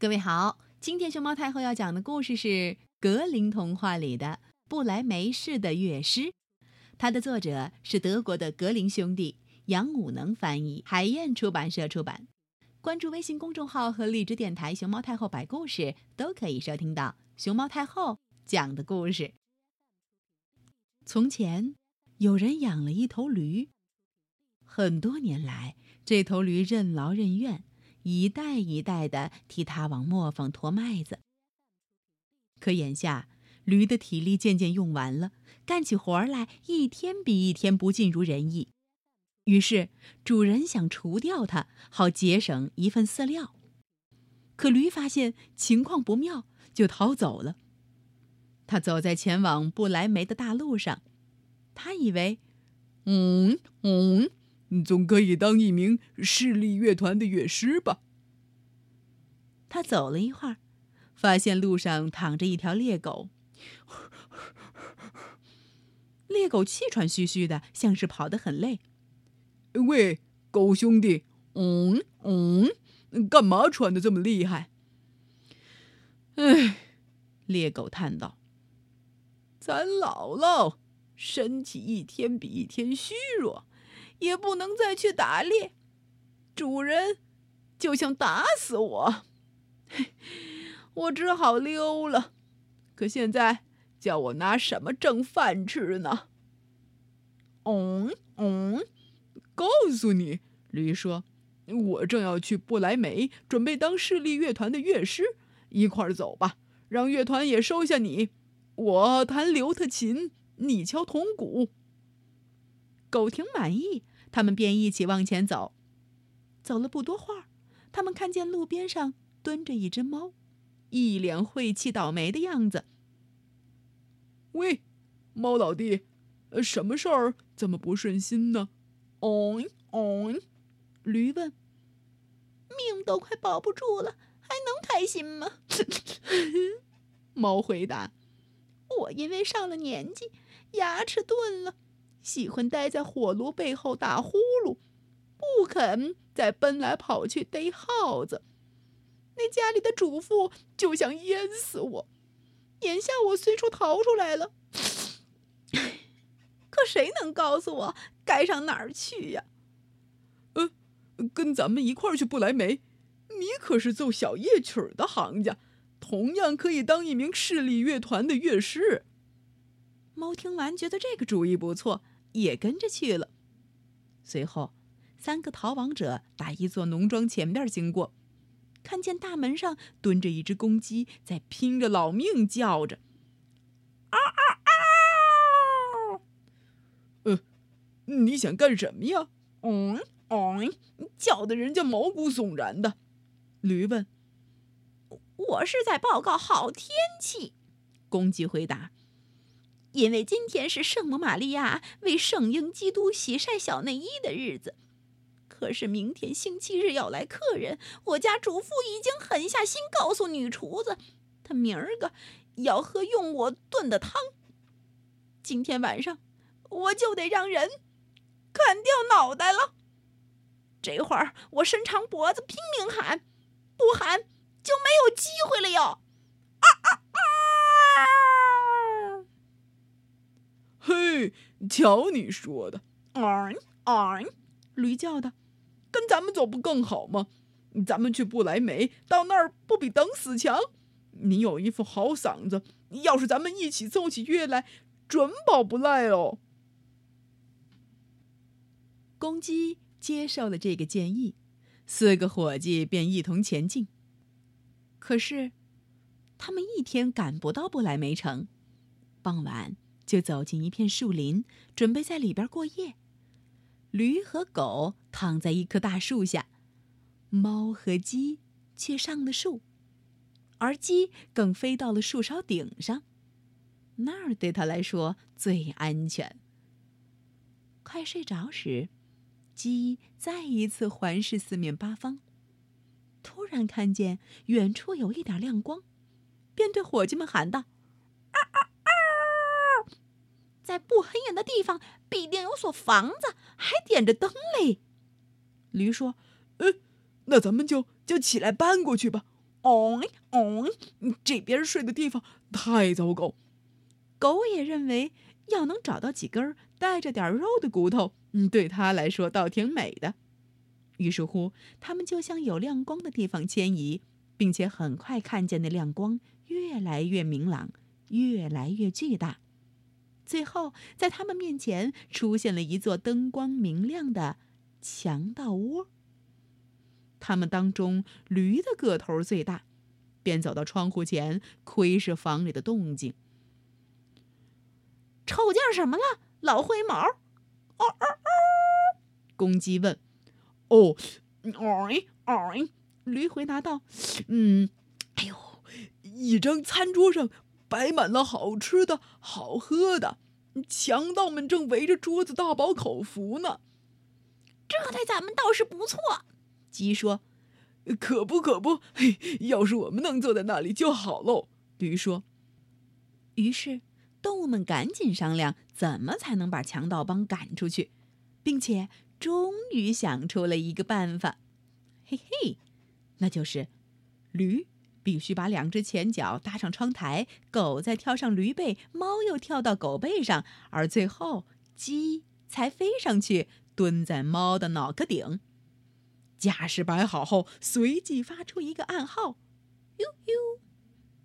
各位好，今天熊猫太后要讲的故事是《格林童话》里的布莱梅市的乐师，它的作者是德国的格林兄弟，杨武能翻译，海燕出版社出版。关注微信公众号和荔枝电台“熊猫太后摆故事”，都可以收听到熊猫太后讲的故事。从前，有人养了一头驴，很多年来，这头驴任劳任怨。一代一代的替他往磨坊驮麦子。可眼下，驴的体力渐渐用完了，干起活来一天比一天不尽如人意。于是，主人想除掉它，好节省一份饲料。可驴发现情况不妙，就逃走了。他走在前往不来梅的大路上，他以为，嗯嗯。你总可以当一名势力乐团的乐师吧？他走了一会儿，发现路上躺着一条猎狗。猎狗气喘吁吁的，像是跑得很累。喂，狗兄弟，嗯嗯，干嘛喘的这么厉害？唉，猎狗叹道：“咱姥姥，身体一天比一天虚弱。”也不能再去打猎，主人就想打死我，我只好溜了。可现在叫我拿什么挣饭吃呢？嗯嗯，告诉你，驴说，我正要去不来梅，准备当市立乐团的乐师，一块儿走吧，让乐团也收下你。我弹刘特琴，你敲铜鼓。狗挺满意。他们便一起往前走，走了不多会儿，他们看见路边上蹲着一只猫，一脸晦气倒霉的样子。喂，猫老弟，什么事儿这么不顺心呢？哦哦，驴问。命都快保不住了，还能开心吗？猫回答。我因为上了年纪，牙齿钝了。喜欢待在火炉背后打呼噜，不肯再奔来跑去逮耗子。那家里的主妇就想淹死我。眼下我虽说逃出来了，可谁能告诉我该上哪儿去呀？呃，跟咱们一块儿去不来梅。你可是奏小夜曲的行家，同样可以当一名市立乐团的乐师。猫听完，觉得这个主意不错。也跟着去了。随后，三个逃亡者打一座农庄前边经过，看见大门上蹲着一只公鸡，在拼着老命叫着：“嗷嗷嗷！”呃，你想干什么呀？嗯嗯，叫的人家毛骨悚然的。驴问：“我是在报告好天气。”公鸡回答。因为今天是圣母玛利亚为圣婴基督洗晒小内衣的日子，可是明天星期日要来客人，我家主妇已经狠下心告诉女厨子，她明儿个要喝用我炖的汤。今天晚上我就得让人砍掉脑袋了。这会儿我伸长脖子拼命喊，不喊就没有机会了哟！啊啊啊！嘿，瞧你说的！驴叫的，跟咱们走不更好吗？咱们去不来梅，到那儿不比等死强？你有一副好嗓子，要是咱们一起奏起乐来，准保不赖哦。公鸡接受了这个建议，四个伙计便一同前进。可是，他们一天赶不到不来梅城，傍晚。就走进一片树林，准备在里边过夜。驴和狗躺在一棵大树下，猫和鸡却上了树，而鸡更飞到了树梢顶上，那儿对它来说最安全。快睡着时，鸡再一次环视四面八方，突然看见远处有一点亮光，便对伙计们喊道。啊啊在不很远的地方，必定有所房子，还点着灯嘞。驴说：“呃，那咱们就就起来搬过去吧。哦哦，这边睡的地方太糟糕。狗也认为，要能找到几根带着点肉的骨头，嗯，对他来说倒挺美的。于是乎，他们就向有亮光的地方迁移，并且很快看见那亮光越来越明朗，越来越巨大。最后，在他们面前出现了一座灯光明亮的强盗窝。他们当中，驴的个头最大，便走到窗户前窥视房里的动静。瞅见什么了，老灰毛？哦哦哦！公鸡问。哦，哦哦！驴回答道：“嗯，哎呦，一张餐桌上摆满了好吃的好喝的，强盗们正围着桌子大饱口福呢。这对咱们倒是不错。”鸡说：“可不可不？嘿，要是我们能坐在那里就好喽。”驴说。于是。动物们赶紧商量，怎么才能把强盗帮赶出去，并且终于想出了一个办法。嘿嘿，那就是驴必须把两只前脚搭上窗台，狗再跳上驴背，猫又跳到狗背上，而最后鸡才飞上去，蹲在猫的脑壳顶。架势摆好后，随即发出一个暗号，呦呦，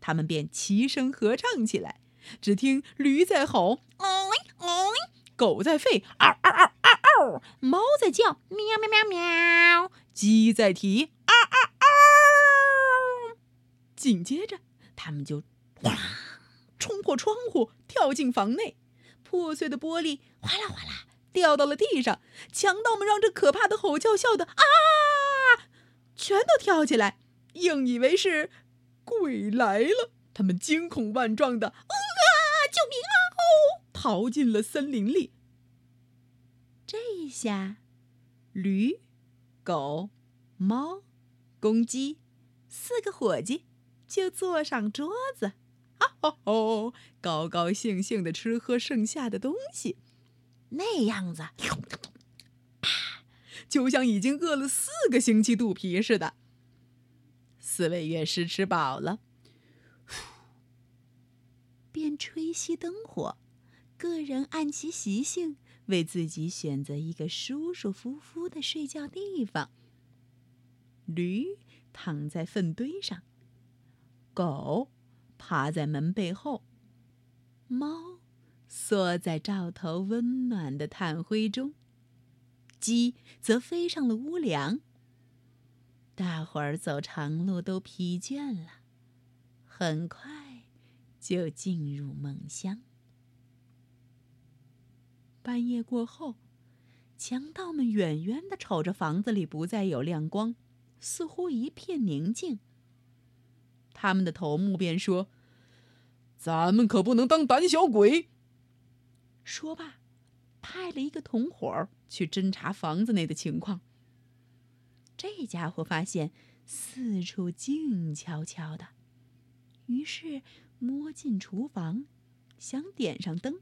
他们便齐声合唱起来。只听驴在吼，哦哦，狗在吠，嗷嗷嗷嗷嗷，猫在叫，喵喵喵喵，鸡在啼，嗷嗷嗷。紧接着，他们就哗冲破窗户，跳进房内，破碎的玻璃哗啦哗啦掉到了地上。强盗们让这可怕的吼叫笑得啊，全都跳起来，硬以为是鬼来了。他们惊恐万状的啊。救命啊！哦，逃进了森林里。这一下，驴、狗、猫、公鸡四个伙计就坐上桌子，啊哦哦，高高兴兴的吃喝剩下的东西，那样子，就像已经饿了四个星期肚皮似的。四位乐师吃饱了。便吹熄灯火，个人按其习性为自己选择一个舒舒服服的睡觉地方。驴躺在粪堆上，狗趴在门背后，猫缩在灶头温暖的炭灰中，鸡则飞上了屋梁。大伙儿走长路都疲倦了，很快。就进入梦乡。半夜过后，强盗们远远的瞅着房子里不再有亮光，似乎一片宁静。他们的头目便说：“咱们可不能当胆小鬼。”说罢，派了一个同伙去侦查房子内的情况。这家伙发现四处静悄悄的，于是。摸进厨房，想点上灯，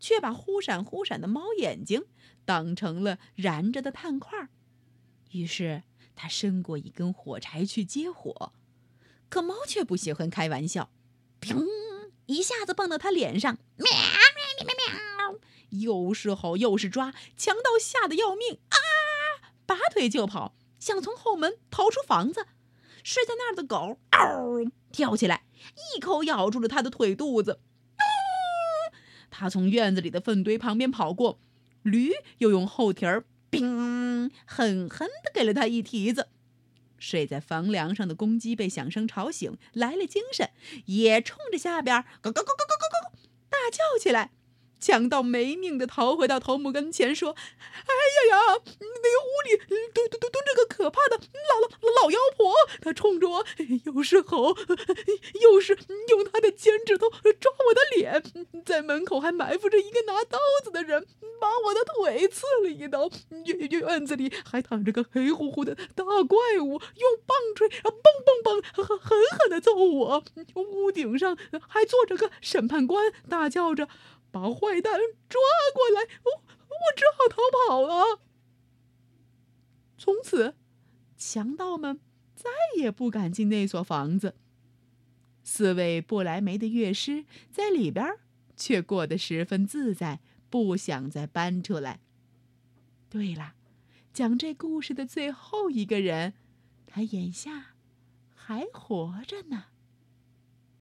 却把忽闪忽闪的猫眼睛当成了燃着的炭块。于是他伸过一根火柴去接火，可猫却不喜欢开玩笑，砰！一下子蹦到他脸上，喵喵喵喵喵，又是吼又是抓，强盗吓得要命啊！拔腿就跑，想从后门逃出房子。睡在那儿的狗嗷跳起来，一口咬住了他的腿肚子。他从院子里的粪堆旁边跑过，驴又用后蹄儿砰狠狠地给了他一蹄子。睡在房梁上的公鸡被响声吵醒，来了精神，也冲着下边咯咯咯咯咯咯咯大叫起来。强盗没命的逃回到头目跟前，说：“哎呀呀，那个屋里蹲蹲蹲蹲着个可怕的老老老妖婆，她冲着我又是吼，又是用她的尖指头抓我的脸，在门口还埋伏着一个拿刀子的人，把我的腿刺了一刀。院院子里还躺着个黑乎乎的大怪物，用棒槌嘣嘣嘣狠狠狠的揍我。屋顶上还坐着个审判官，大叫着。”把坏蛋抓过来！我我只好逃跑了。从此，强盗们再也不敢进那所房子。四位不来梅的乐师在里边却过得十分自在，不想再搬出来。对了，讲这故事的最后一个人，他眼下还活着呢。